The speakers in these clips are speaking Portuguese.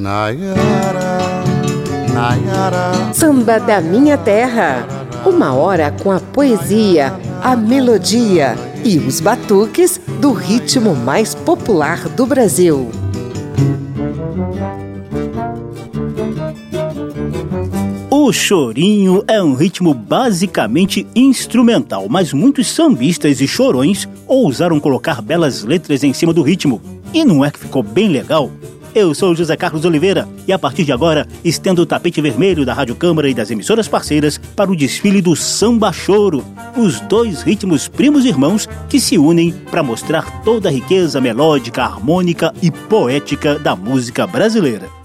Nayara, Nayara. Samba da Minha Terra. Uma hora com a poesia, a melodia e os batuques do ritmo mais popular do Brasil. O chorinho é um ritmo basicamente instrumental, mas muitos sambistas e chorões ousaram colocar belas letras em cima do ritmo. E não é que ficou bem legal? Eu sou José Carlos Oliveira e a partir de agora estendo o tapete vermelho da Rádio Câmara e das emissoras parceiras para o desfile do Samba Choro, os dois ritmos primos irmãos que se unem para mostrar toda a riqueza melódica, harmônica e poética da música brasileira.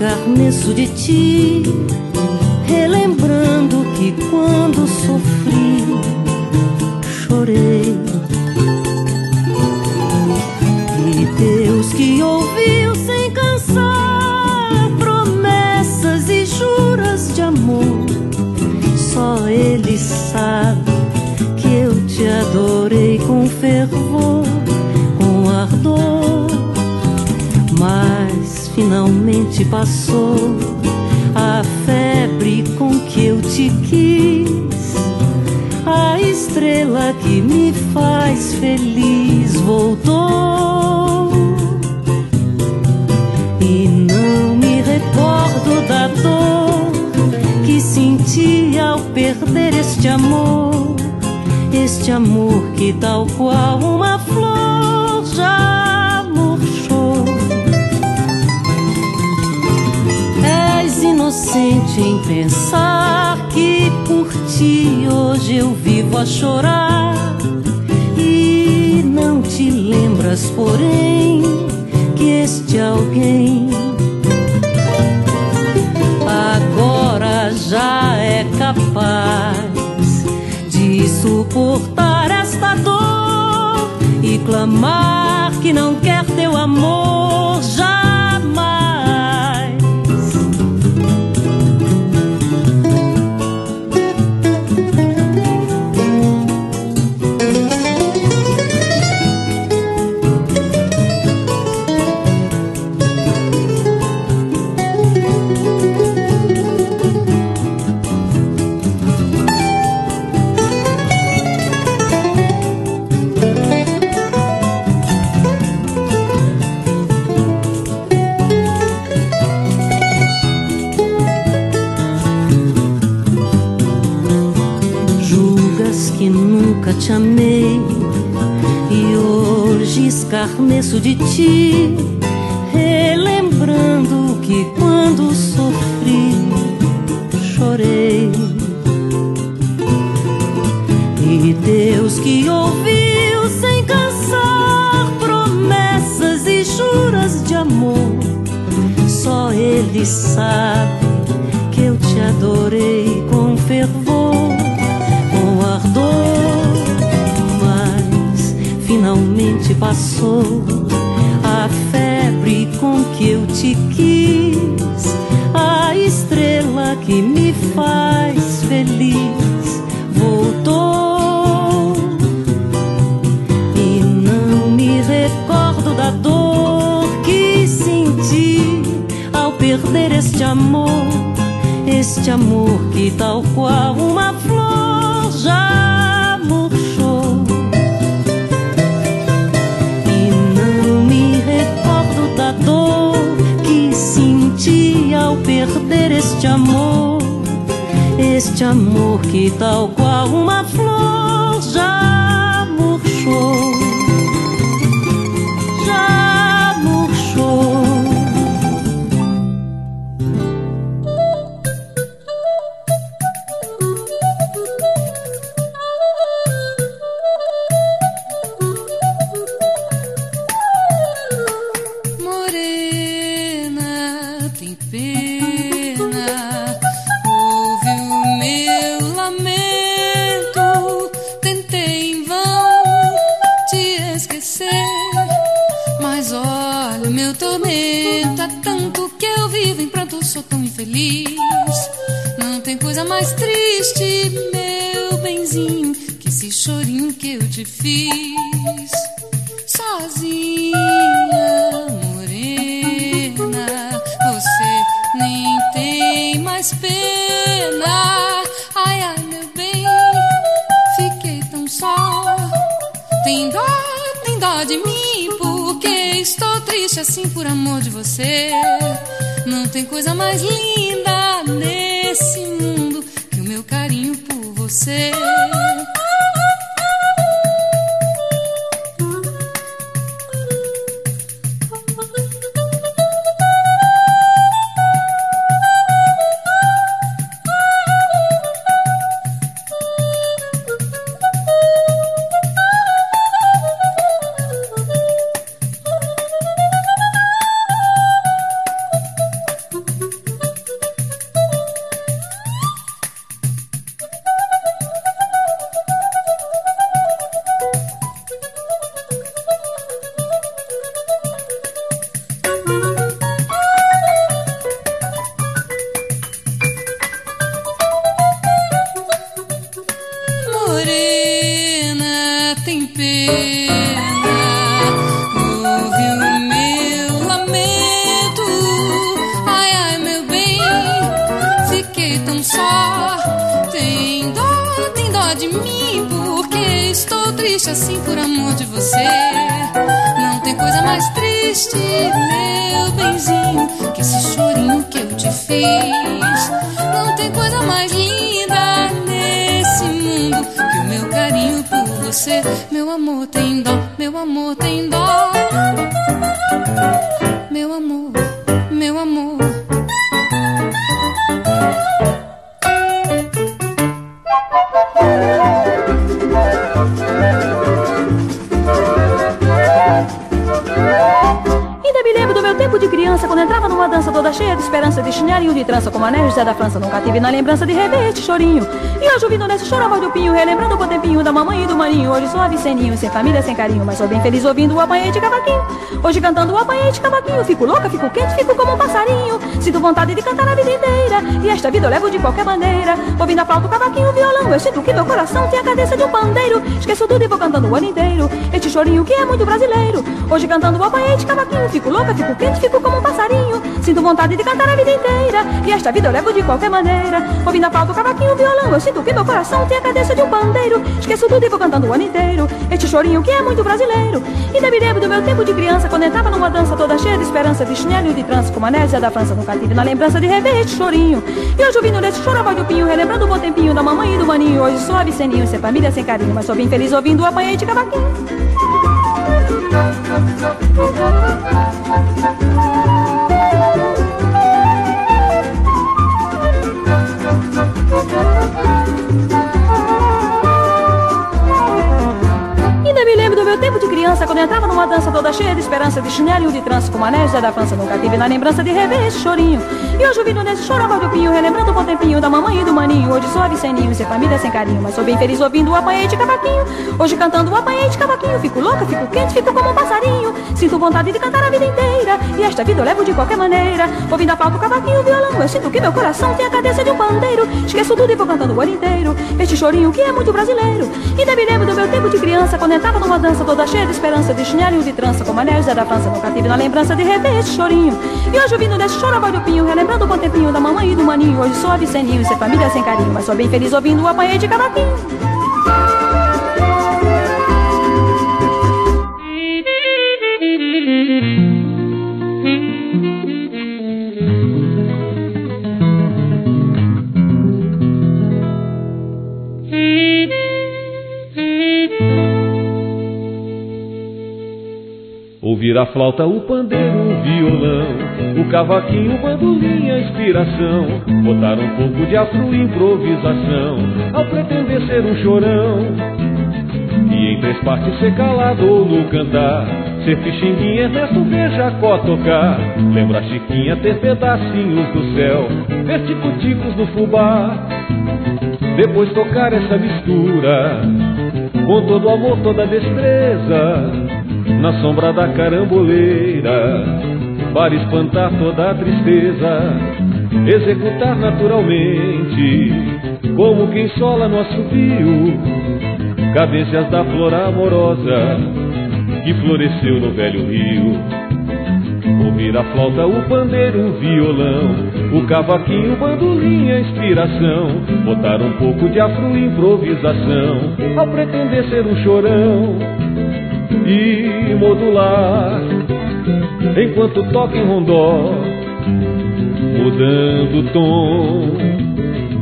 Escarneço de ti, passou a febre com que eu te quis. A estrela que me faz feliz voltou. E não me recordo da dor que senti ao perder este amor. Este amor que, tal qual pensar que por ti hoje eu vivo a chorar. E não te lembras, porém, que este alguém agora já é capaz de suportar esta dor e clamar que não quer teu amor escarneço de ti, relembrando que quando sofri, chorei. E Deus que ouviu sem cansar promessas e juras de amor, só Ele sabe que eu te adorei com fervor, finalmente passou a febre com que eu te quis, a estrela que me faz feliz voltou. E não me recordo da dor que senti ao perder este amor, este amor que tal qual uma flor já perder este amor, este amor que tal qual uma flor já murchou. Triste assim por amor de você. Não tem coisa mais linda nesse mundo que o meu carinho por você. Na lembrança de rebete, chorinho. E hoje ouvindo nesse choro a voz do pinho, relembrando o bom tempinho da mamãe e do maninho. Hoje sou aviceninho, sem família, sem carinho, mas sou bem feliz ouvindo o apanhei de cavaquinho. Hoje cantando o apanhei de cavaquinho, fico louca, fico quente, fico como um passarinho. Sinto vontade de cantar a vida inteira, e esta vida eu levo de qualquer maneira. Ouvindo a flauta, o cavaquinho, o violão, eu sinto que meu coração tem a cadência de um pandeiro. Esqueço tudo e vou cantando o ano inteiro, este chorinho que é muito brasileiro. Hoje cantando o apanhei de cavaquinho, fico louca, fico fico como um passarinho. Sinto vontade de cantar a vida inteira, e esta vida eu levo de qualquer maneira. Ouvindo a flauta, o cavaquinho, o violão, eu sinto que meu coração tem a cadência de um pandeiro. Esqueço tudo e vou cantando o ano inteiro, este chorinho que é muito brasileiro. E me lembro do meu tempo de criança, quando entrava numa dança toda cheia de esperança, de chinelo e de trança, como a Nésia da França, nunca tive na lembrança de rever este chorinho. E hoje ouvindo nesse choro a voz do pinho, relembrando o bom tempinho da mamãe e do maninho. Hoje sou aviceninho, sem família, sem carinho, mas sou bem feliz ouvindo o apanhei de cavaquinho. Thank you. Quando entrava numa dança toda cheia de esperança, de chinelo e de trança, com anéis da França, nunca tive na lembrança de rever esse chorinho. E hoje ouvindo nesse choro a do pinho, relembrando o bom tempinho da mamãe e do maninho. Hoje sou aviceninho, sem família, sem carinho, mas sou bem feliz ouvindo o apanhei de cavaquinho. Hoje cantando o apanhei de cavaquinho, fico louca, fico quente, fico como um passarinho. Sinto vontade de cantar a vida inteira, e esta vida eu levo de qualquer maneira. Ouvindo a flauta, o cavaquinho, o violão, eu sinto que meu coração tem a cadência de um pandeiro. Esqueço tudo e vou cantando o ano inteiro, este chorinho que é muito brasileiro. E me lembro do meu tempo de criança, quando entrava numa dança toda cheia de esperança, de chinelo de trança, como a Zé da França, nunca tive na lembrança de rever esse chorinho. E hoje ouvindo desse voz do pinho, relembrando o bom tempinho da mamãe e do maninho. Hoje sou aviceninho, ser família sem carinho, mas sou bem feliz ouvindo o apanhei de cavaquinho. A flauta, o pandeiro, o violão, o cavaquinho, o bandolim, a inspiração. Botar um pouco de afro improvisação, ao pretender ser um chorão. E em três partes ser calado ou no cantar, ser pixinguinha, Ernesto ver Jacó tocar. Lembra Chiquinha ter pedacinhos do céu, ver tico-ticos no fubá. Depois tocar essa mistura com todo amor, toda destreza, na sombra da caramboleira, para espantar toda a tristeza, executar naturalmente, como quem sola no assobio, cadências da flor amorosa que floresceu no velho rio. Ouvir a flauta, o pandeiro, o violão, o cavaquinho, o bandolim, a inspiração. Botar um pouco de afro improvisação, ao pretender ser um chorão. E modular, enquanto toca em rondó, mudando o tom,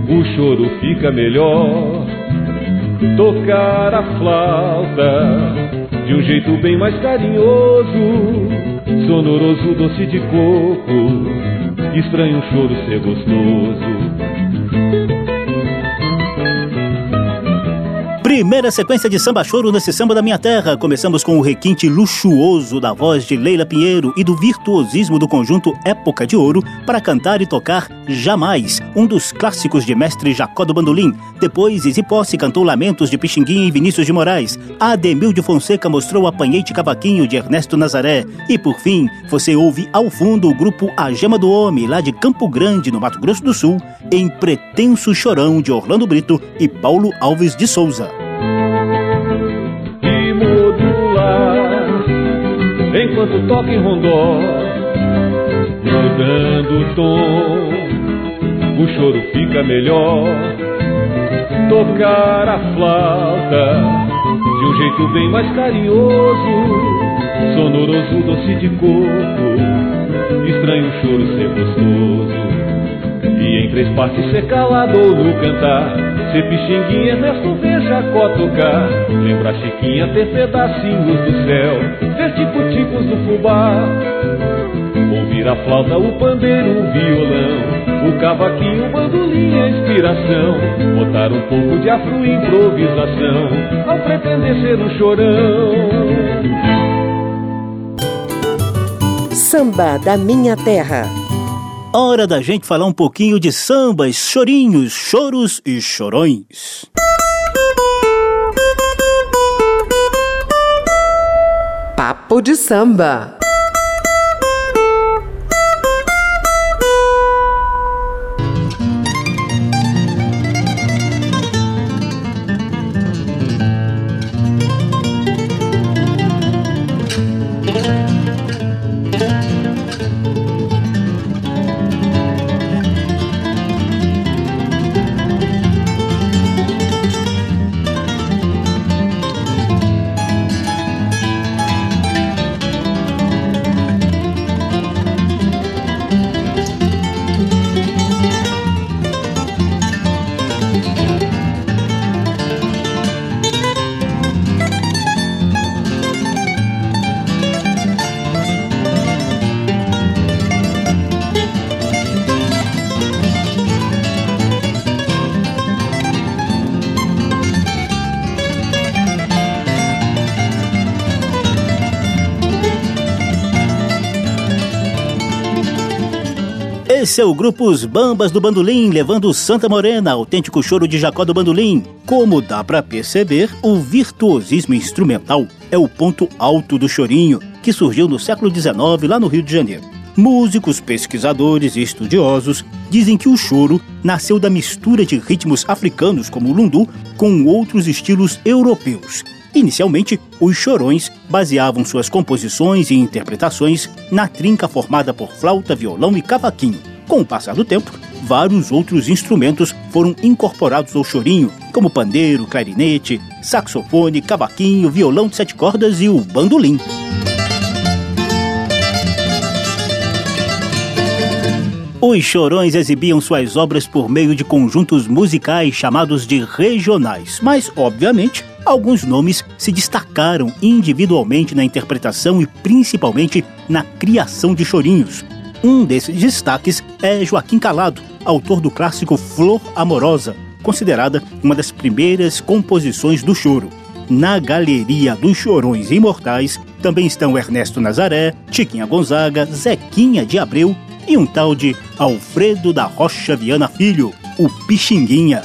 o choro fica melhor. Tocar a flauta de um jeito bem mais carinhoso sonoroso doce de coco, estranho choro ser gostoso. Primeira sequência de samba choro nesse samba da minha terra. Começamos com o requinte luxuoso da voz de Leila Pinheiro e do virtuosismo do conjunto Época de Ouro para cantar e tocar Jamais, um dos clássicos de mestre Jacó do Bandolim. Depois, Easy Posse cantou Lamentos de Pixinguinha e Vinícius de Moraes. Ademil de Fonseca mostrou Apanhete Cavaquinho de Ernesto Nazaré. E por fim, você ouve ao fundo o grupo A Gema do Homem, lá de Campo Grande, no Mato Grosso do Sul, em Pretenso Chorão de Orlando Brito e Paulo Alves de Souza. Enquanto toca em rondó, mudando o tom, o choro fica melhor. Tocar a flauta de um jeito bem mais carinhoso, sonoroso doce de coco, estranho choro ser gostoso. Em três partes ser calado ou no cantar. Ser pixinguinha, Ernesto ver Jacó tocar Lembra Chiquinha ter pedacinhos do céu. Ver tipo-tipos do fubá. Ouvir a flauta, o pandeiro, o violão. O cavaquinho, o bandolim, a inspiração. Botar um pouco de afro improvisação. Ao pretender ser um chorão. Samba da Minha Terra Hora da gente falar um pouquinho de sambas, chorinhos, choros e chorões. Papo de samba. Esse é o grupo Os Bambas do Bandolim, levando Santa Morena, autêntico choro de Jacó do Bandolim. Como dá para perceber, o virtuosismo instrumental é o ponto alto do chorinho, que surgiu no século XIX lá no Rio de Janeiro. Músicos, pesquisadores e estudiosos dizem que o choro nasceu da mistura de ritmos africanos como o lundu com outros estilos europeus Inicialmente, os chorões baseavam suas composições e interpretações na trinca formada por flauta, violão e cavaquinho. Com o passar do tempo, vários outros instrumentos foram incorporados ao chorinho, como pandeiro, clarinete, saxofone, cavaquinho, violão de sete cordas e o bandolim. Os chorões exibiam suas obras por meio de conjuntos musicais chamados de regionais, mas, obviamente, alguns nomes se destacaram individualmente na interpretação e principalmente na criação de chorinhos. Um desses destaques é Joaquim Calado, autor do clássico Flor Amorosa, considerada uma das primeiras composições do choro. Na galeria dos chorões imortais também estão Ernesto Nazaré, Chiquinha Gonzaga, Zequinha de Abreu e um tal de Alfredo da Rocha Viana Filho, o Pixinguinha.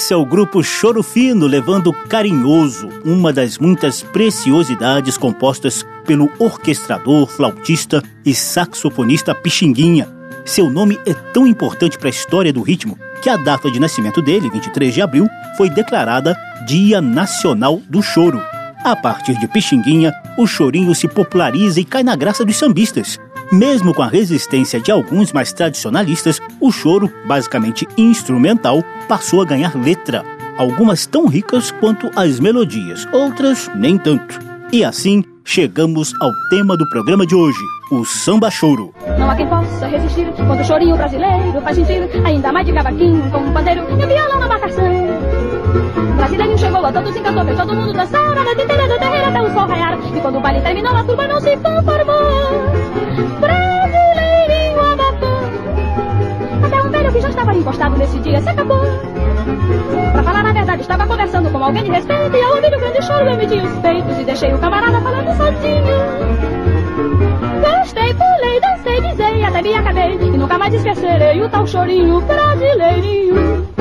Esse é o grupo Choro Fino levando Carinhoso, uma das muitas preciosidades compostas pelo orquestrador, flautista e saxofonista Pixinguinha. Seu nome é tão importante para a história do ritmo que a data de nascimento dele, 23 de abril, foi declarada Dia Nacional do Choro. A partir de Pixinguinha, o chorinho se populariza e cai na graça dos sambistas. Mesmo com a resistência de alguns mais tradicionalistas, o choro, basicamente instrumental, passou a ganhar letra, algumas tão ricas quanto as melodias, outras nem tanto. E assim chegamos ao tema do programa de hoje, o samba choro. Não há quem possa resistir quando o chorinho brasileiro faz sentir ainda mais de cavaquinho com um pandeiro e um violão na marcação. Brasileiro chegou a todos encantou, fez todo mundo dançar a noite inteira do terreiro até o sol raiar. E quando o baile terminou, a turma não se conformou. Que já estava encostado nesse dia se acabou. Pra falar a verdade, estava conversando com alguém de respeito E ao ouvir o grande choro eu medi os peitos E deixei o camarada falando sozinho Gostei, pulei, dancei, dizei, até me acabei E nunca mais esquecerei o tal chorinho brasileirinho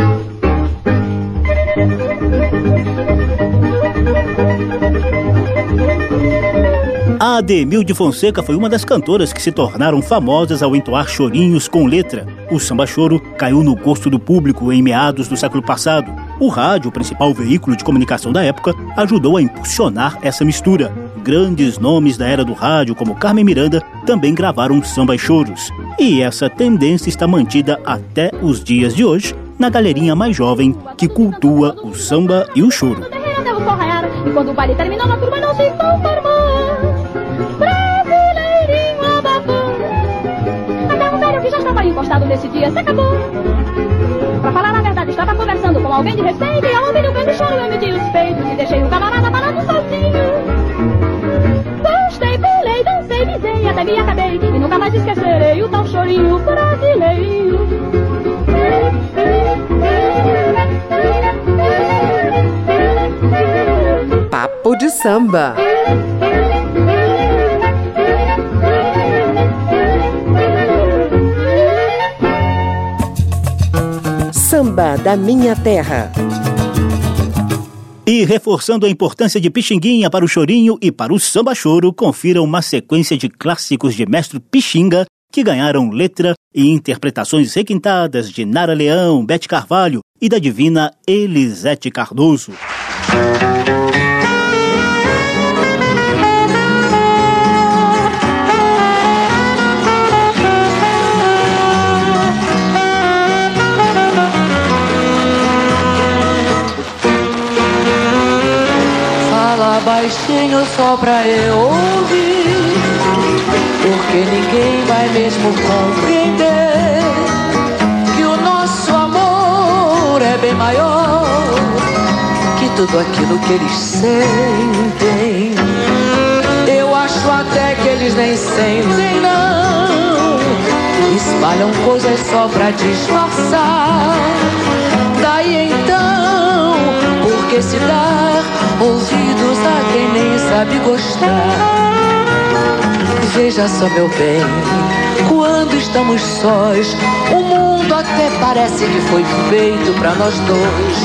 A Ademil de Fonseca foi uma das cantoras que se tornaram famosas ao entoar chorinhos com letra. O samba choro caiu no gosto do público em meados do século passado. O rádio, o principal veículo de comunicação da época, ajudou a impulsionar essa mistura. Grandes nomes da era do rádio, como Carmen Miranda, também gravaram samba e choros. E essa tendência está mantida até os dias de hoje na galerinha mais jovem que cultua o samba e o choro. E. Gostei, dizei, até me acabei. E nunca mais esquecerei o tal chorinho brasileiro. Papo de samba. Samba da minha terra. E reforçando a importância de Pixinguinha para o chorinho e para o samba choro, confira uma sequência de clássicos de mestre Pixinga que ganharam letra e interpretações requintadas de Nara Leão, Bete Carvalho e da divina Elisete Cardoso. Fala baixinho só pra eu ouvir Porque ninguém vai mesmo compreender Que o nosso amor é bem maior Que tudo aquilo que eles sentem. Eu acho até que eles nem sentem não. Espalham coisas só pra disfarçar. Daí então, por que se dar ouvidos a quem nem sabe gostar? Veja só, meu bem, quando estamos sós, o mundo até parece que foi feito pra nós dois.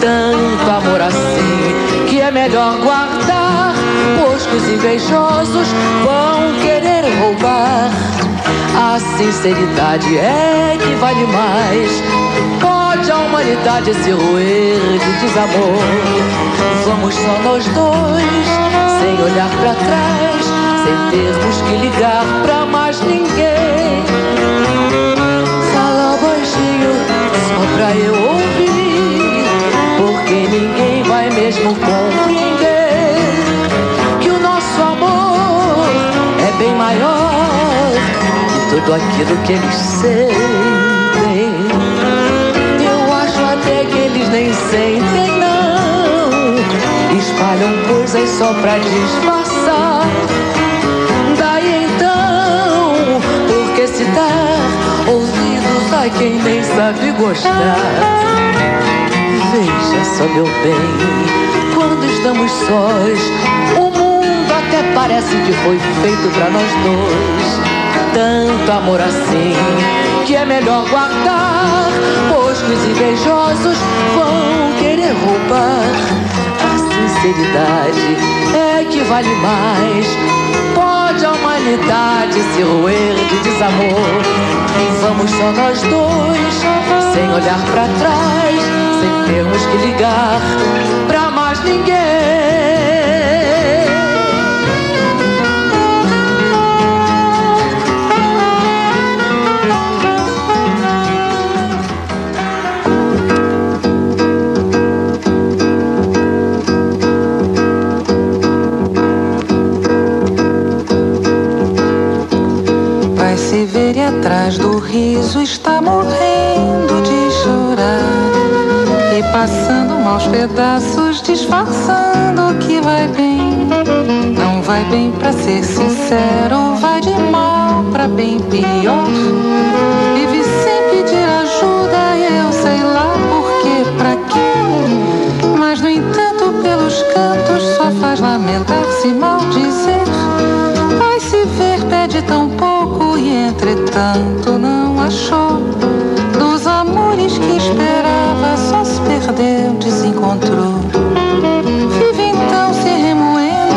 Tanto amor assim, que é melhor guardar, pois que os invejosos vão querer roubar. A sinceridade é que vale mais. Pode a humanidade se roer de desamor. Vamos só nós dois, sem olhar pra trás, sem termos que ligar pra mais ninguém. Fala baixinho, só pra eu ouvir, porque ninguém vai mesmo compreender que o nosso amor é bem maior que tudo aquilo que eles sentem. Eu acho até que eles nem sentem, não. Espalham coisas só pra disfarçar. Quem nem sabe gostar? Veja só, meu bem, quando estamos sós, o mundo até parece que foi feito pra nós dois. Tanto amor assim, que é melhor guardar, pois os invejosos vão querer roubar. A sinceridade é que vale mais. Pode a humanidade se roer de desamor. Vamos só nós dois, sem olhar para trás, sem termos que ligar pra mais ninguém. Do riso está morrendo de chorar e passando maus pedaços, disfarçando que vai bem. Não vai bem pra ser sincero, vai de mal pra bem pior. Vive sem pedir ajuda, eu sei lá por que, pra quê. Mas no entanto, pelos cantos, só faz lamentar-se mal dizer. Vai se ver, pede tão pouco entretanto não achou. Dos amores que esperava, só se perdeu, desencontrou. Vive então se remoendo,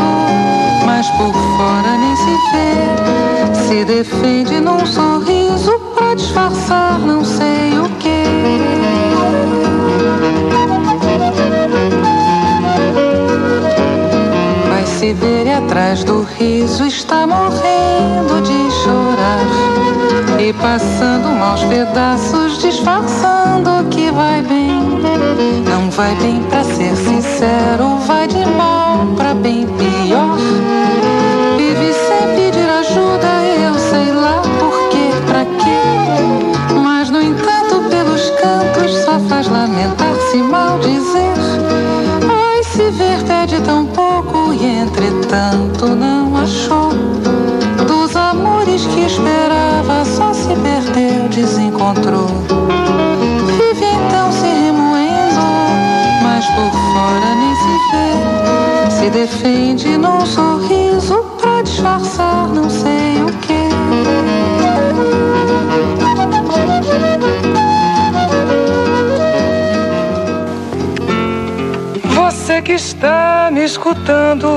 mas por fora nem se vê. Se defende num sorriso pra disfarçar atrás do riso está morrendo de chorar e passando maus pedaços, disfarçando que vai bem. Não vai bem pra ser sincero, vai de mal pra bem que está me escutando,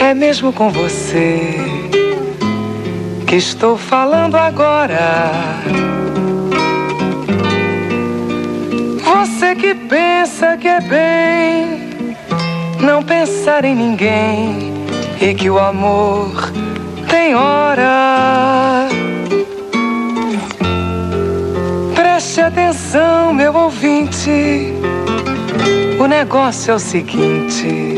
é mesmo com você que estou falando agora. Você que pensa que é bem não pensar em ninguém e que o amor tem hora. Preste atenção, meu ouvinte. O negócio é o seguinte: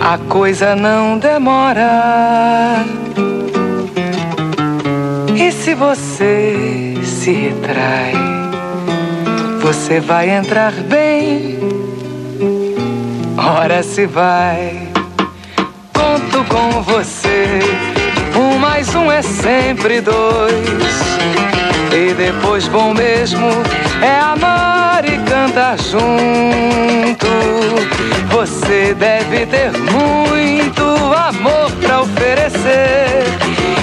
a coisa não demora. E se você se retrai, você vai entrar bem. Ora se vai, conto com você. Um mais um é sempre dois. E depois bom mesmo é amar e cantar junto. Você deve ter muito amor pra oferecer.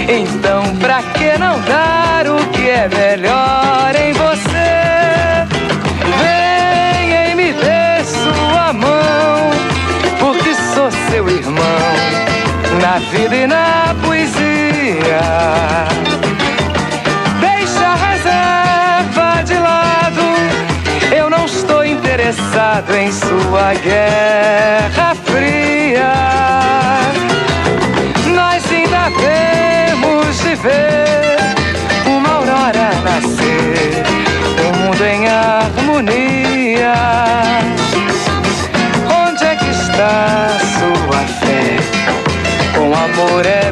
Então, pra que não dar o que é melhor em você? Venha e me dê sua mão, porque sou seu irmão, na vida e na poesia. Em sua guerra fria. Nós ainda temos de ver uma aurora nascer, o mundo em harmonia. Onde é que está sua fé? Com amor é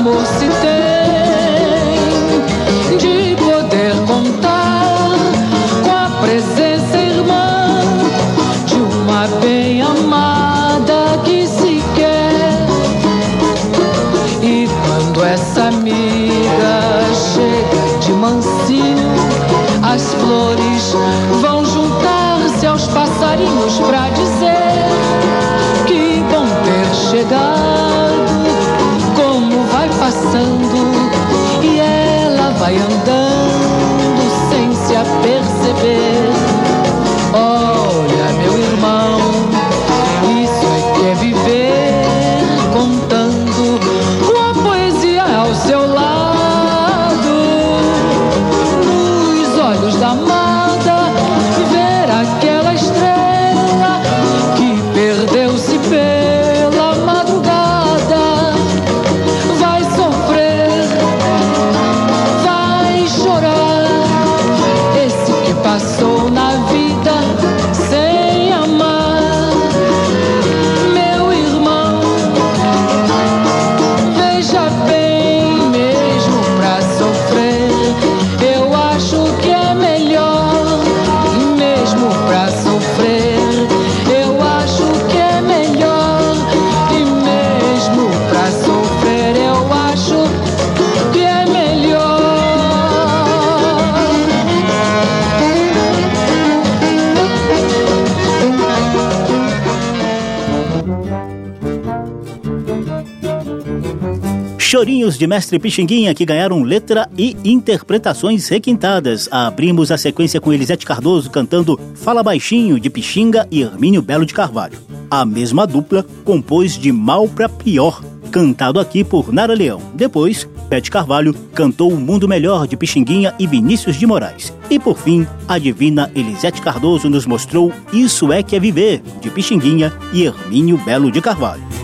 amor se tem de Mestre Pixinguinha que ganharam letra e interpretações requintadas. Abrimos a sequência com Elisete Cardoso cantando Fala Baixinho de Pixinga e Hermínio Belo de Carvalho. A mesma dupla compôs de Mal pra Pior, cantado aqui por Nara Leão. Depois, Pete Carvalho cantou O Mundo Melhor de Pixinguinha e Vinícius de Moraes. E por fim, a divina Elisete Cardoso nos mostrou Isso é que é Viver, de Pixinguinha e Hermínio Belo de Carvalho.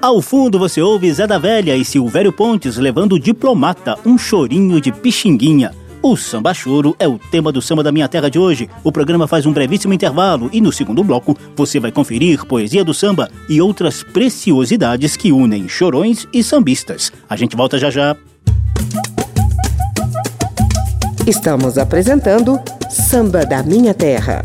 Ao fundo você ouve Zé da Velha e Silvério Pontes levando Diplomata, um chorinho de pixinguinha. O samba choro é o tema do samba da minha terra de hoje. O programa faz um brevíssimo intervalo e no segundo bloco você vai conferir poesia do samba e outras preciosidades que unem chorões e sambistas. A gente volta já já. Estamos apresentando Samba da Minha Terra.